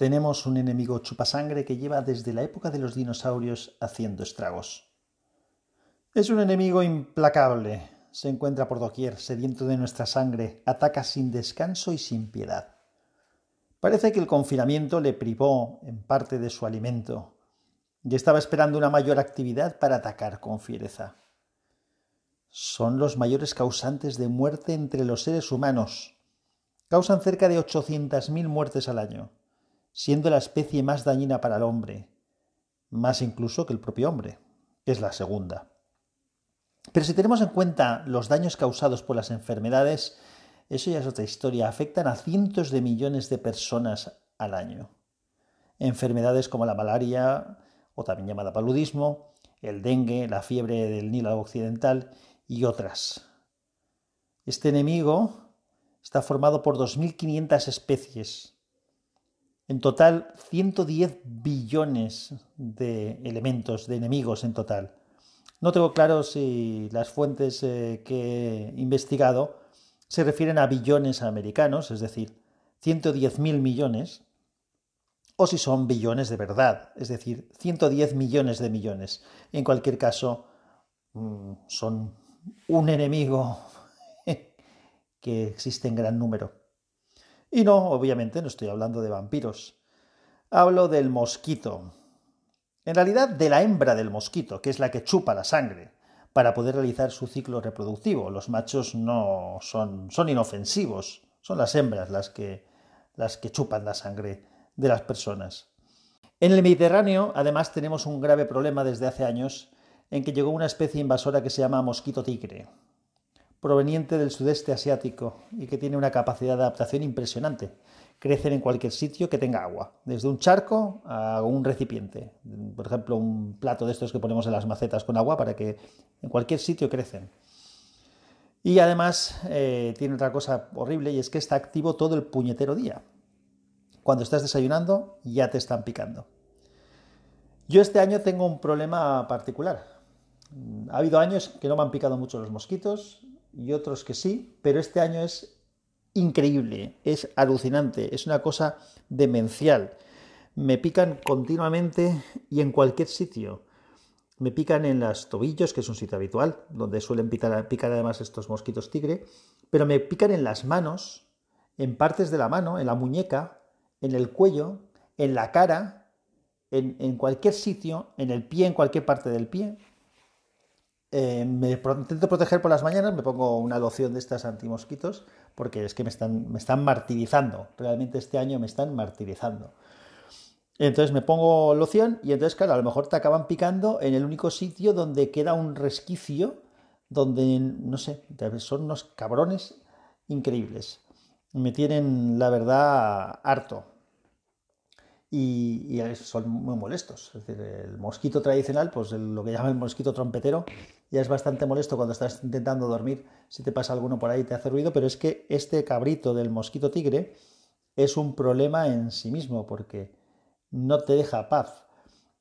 Tenemos un enemigo chupasangre que lleva desde la época de los dinosaurios haciendo estragos. Es un enemigo implacable. Se encuentra por doquier, sediento de nuestra sangre, ataca sin descanso y sin piedad. Parece que el confinamiento le privó en parte de su alimento y estaba esperando una mayor actividad para atacar con fiereza. Son los mayores causantes de muerte entre los seres humanos. Causan cerca de 800.000 muertes al año siendo la especie más dañina para el hombre, más incluso que el propio hombre, que es la segunda. Pero si tenemos en cuenta los daños causados por las enfermedades, eso ya es otra historia, afectan a cientos de millones de personas al año. Enfermedades como la malaria, o también llamada paludismo, el dengue, la fiebre del Nilo Occidental y otras. Este enemigo está formado por 2.500 especies, en total, 110 billones de elementos, de enemigos en total. No tengo claro si las fuentes eh, que he investigado se refieren a billones americanos, es decir, 110.000 millones, o si son billones de verdad, es decir, 110 millones de millones. En cualquier caso, mm, son un enemigo que existe en gran número. Y no, obviamente no estoy hablando de vampiros. Hablo del mosquito. En realidad de la hembra del mosquito, que es la que chupa la sangre para poder realizar su ciclo reproductivo. Los machos no son, son inofensivos, son las hembras las que, las que chupan la sangre de las personas. En el Mediterráneo, además, tenemos un grave problema desde hace años en que llegó una especie invasora que se llama mosquito tigre proveniente del sudeste asiático y que tiene una capacidad de adaptación impresionante. Crecen en cualquier sitio que tenga agua, desde un charco a un recipiente. Por ejemplo, un plato de estos que ponemos en las macetas con agua para que en cualquier sitio crecen. Y además eh, tiene otra cosa horrible y es que está activo todo el puñetero día. Cuando estás desayunando ya te están picando. Yo este año tengo un problema particular. Ha habido años que no me han picado mucho los mosquitos, y otros que sí, pero este año es increíble, es alucinante, es una cosa demencial. Me pican continuamente y en cualquier sitio. Me pican en los tobillos, que es un sitio habitual, donde suelen picar, además estos mosquitos tigre, pero me pican en las manos, en partes de la mano, en la muñeca, en el cuello, en la cara, en cualquier sitio, en el pie, en cualquier parte del pie. Eh, me intento proteger por las mañanas, me pongo una loción de estas antimosquitos, porque es que me están, me están martirizando. Realmente este año me están martirizando. Entonces me pongo loción y entonces, claro, a lo mejor te acaban picando en el único sitio donde queda un resquicio, donde, no sé, son unos cabrones increíbles. Me tienen, la verdad, harto y, son muy molestos. Es decir, el mosquito tradicional, pues lo que llaman el mosquito trompetero, ya es bastante molesto cuando estás intentando dormir, si te pasa alguno por ahí y te hace ruido, pero es que este cabrito del mosquito tigre es un problema en sí mismo, porque no te deja paz.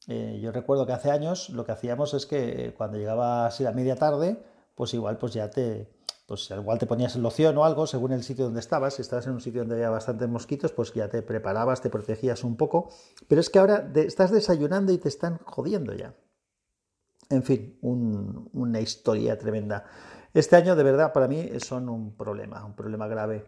Eh, yo recuerdo que hace años lo que hacíamos es que cuando llegaba así a media tarde, pues igual pues ya te, pues igual te ponías loción o algo según el sitio donde estabas. Si estabas en un sitio donde había bastantes mosquitos, pues ya te preparabas, te protegías un poco. Pero es que ahora estás desayunando y te están jodiendo ya. En fin, una historia tremenda. Este año, de verdad, para mí son un problema, un problema grave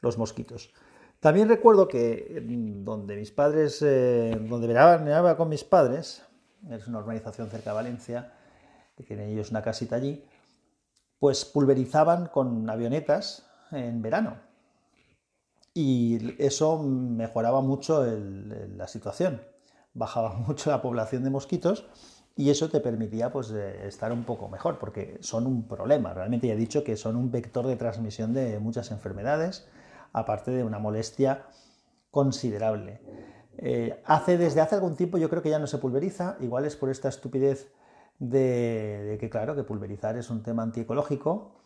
los mosquitos. También recuerdo que mm, donde mis padres, eh, donde veranaba con mis padres, es una organización cerca de Valencia, que tienen ellos una casita allí, pues pulverizaban con avionetas en verano. Y eso mejoraba mucho la situación, bajaba mucho la población de mosquitos y eso te permitía pues, estar un poco mejor, porque son un problema. Realmente ya he dicho que son un vector de transmisión de muchas enfermedades, aparte de una molestia considerable. Eh, hace, desde hace algún tiempo yo creo que ya no se pulveriza, igual es por esta estupidez de, que, claro, que pulverizar es un tema antiecológico,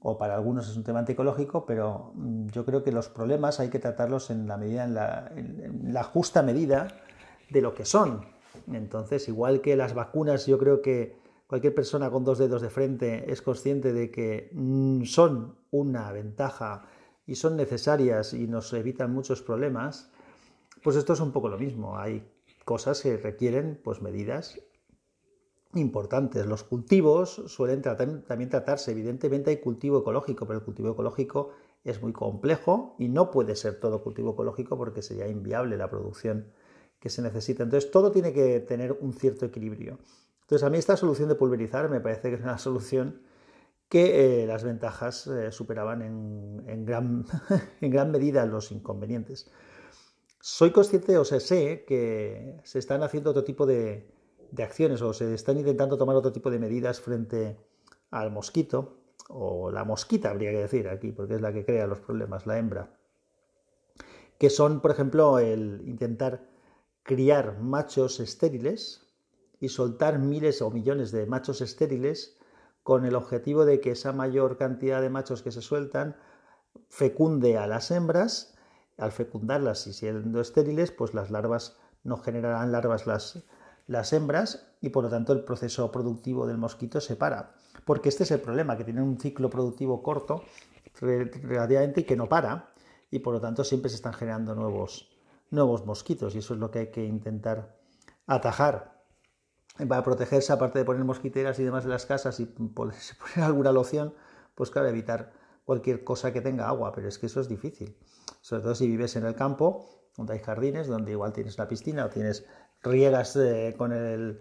o para algunos es un tema antiecológico, pero mm, yo creo que los problemas hay que tratarlos en la medida, en la, justa medida de lo que son. Entonces, igual que las vacunas, yo creo que cualquier persona con dos dedos de frente es consciente de que mm, son una ventaja y son necesarias y nos evitan muchos problemas, Pues esto es un poco lo mismo. Hay cosas que requieren pues, medidas importantes. Los cultivos suelen también tratarse. Evidentemente hay cultivo ecológico, pero el cultivo ecológico es muy complejo y no puede ser todo cultivo ecológico porque sería inviable la producción que se necesita. Entonces todo tiene que tener un cierto equilibrio. Entonces a mí esta solución de pulverizar me parece que es una solución que eh, las ventajas eh, superaban en, gran, en gran medida los inconvenientes. Soy consciente, o sea, sé que se están haciendo otro tipo de acciones o se están intentando tomar otro tipo de medidas frente al mosquito, o la mosquita habría que decir aquí, porque es la que crea los problemas, la hembra, que son, por ejemplo, el intentar criar machos estériles y soltar miles o millones de machos estériles con el objetivo de que esa mayor cantidad de machos que se sueltan fecunde a las hembras. Al fecundarlas y siendo estériles, pues las larvas no generarán larvas las, las hembras y por lo tanto el proceso productivo del mosquito se para. Porque este es el problema, que tiene un ciclo productivo corto relativamente y que no para y por lo tanto siempre se están generando nuevos, nuevos mosquitos y eso es lo que hay que intentar atajar. Para protegerse, aparte de poner mosquiteras y demás de las casas y poner alguna loción, pues claro, evitar cualquier cosa que tenga agua, pero es que eso es difícil. Sobre todo si vives en el campo, donde hay jardines, donde igual tienes una piscina o tienes riegas eh, con el,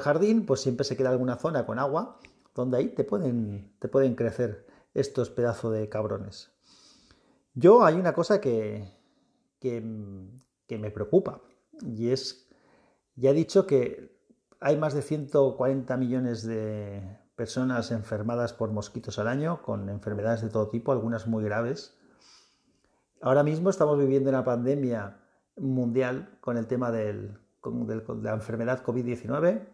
jardín, pues siempre se queda alguna zona con agua donde ahí te pueden, te pueden crecer estos pedazos de cabrones. Yo hay una cosa que, que, me preocupa y es, ya he dicho que hay más de 140 millones de personas enfermadas por mosquitos al año, con enfermedades de todo tipo, algunas muy graves. Ahora mismo estamos viviendo una pandemia mundial con el tema del de la enfermedad COVID-19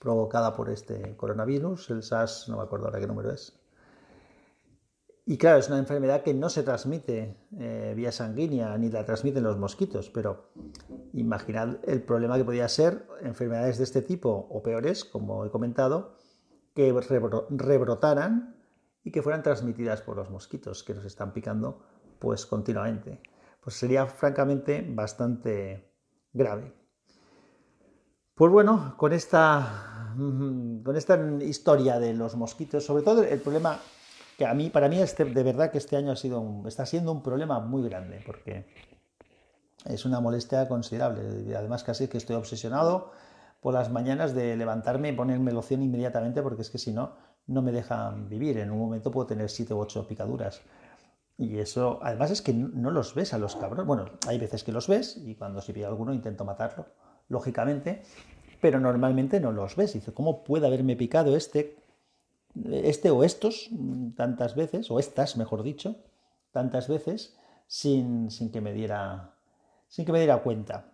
provocada por este coronavirus, el SARS, no me acuerdo ahora qué número es. Y claro, es una enfermedad que no se transmite eh, vía sanguínea ni la transmiten los mosquitos, pero imaginad el problema que podía ser enfermedades de este tipo o peores, como he comentado, que rebrotaran y que fueran transmitidas por los mosquitos que nos están picando pues continuamente. Pues sería francamente bastante grave. Pues bueno, con esta, con esta historia de los mosquitos, sobre todo el problema que a mí, para mí, este, de verdad que este año ha sido está siendo un problema muy grande, porque es una molestia considerable. Además, casi que estoy obsesionado por las mañanas de levantarme y ponerme loción inmediatamente, porque es que si no, no me dejan vivir. En un momento puedo tener siete u ocho picaduras. Y eso, además es que no los ves a los cabrones. Bueno, hay veces que los ves y cuando se pilla alguno intento matarlo, lógicamente, pero normalmente no los ves. Dice, ¿cómo puede haberme picado este, este o estos tantas veces, o estas, mejor dicho, tantas veces, sin, sin que me diera, sin que me diera cuenta?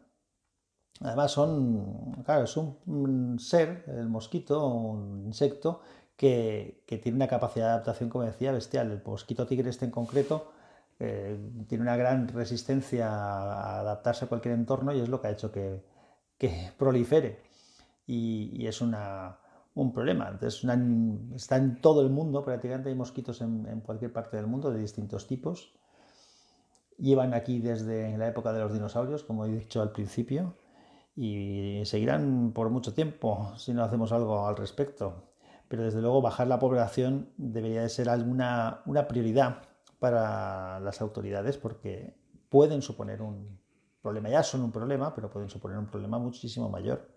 Además son, claro, es un ser, el mosquito, un insecto, que, tiene una capacidad de adaptación, como decía, bestial. El mosquito tigre este en concreto eh, tiene una gran resistencia a adaptarse a cualquier entorno y es lo que ha hecho que, prolifere. Y, es un problema. Entonces, está en todo el mundo, prácticamente hay mosquitos en, cualquier parte del mundo de distintos tipos. Llevan aquí desde la época de los dinosaurios, como he dicho al principio, y seguirán por mucho tiempo si no hacemos algo al respecto pero desde luego bajar la población debería de ser alguna una prioridad para las autoridades porque pueden suponer un problema, ya son un problema, pero pueden suponer un problema muchísimo mayor.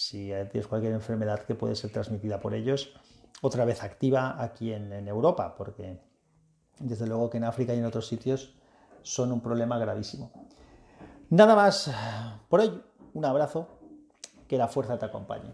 Si tienes cualquier enfermedad que puede ser transmitida por ellos, otra vez activa aquí en, en Europa, porque desde luego que en África y en otros sitios son un problema gravísimo. Nada más por hoy, un abrazo, que la fuerza te acompañe.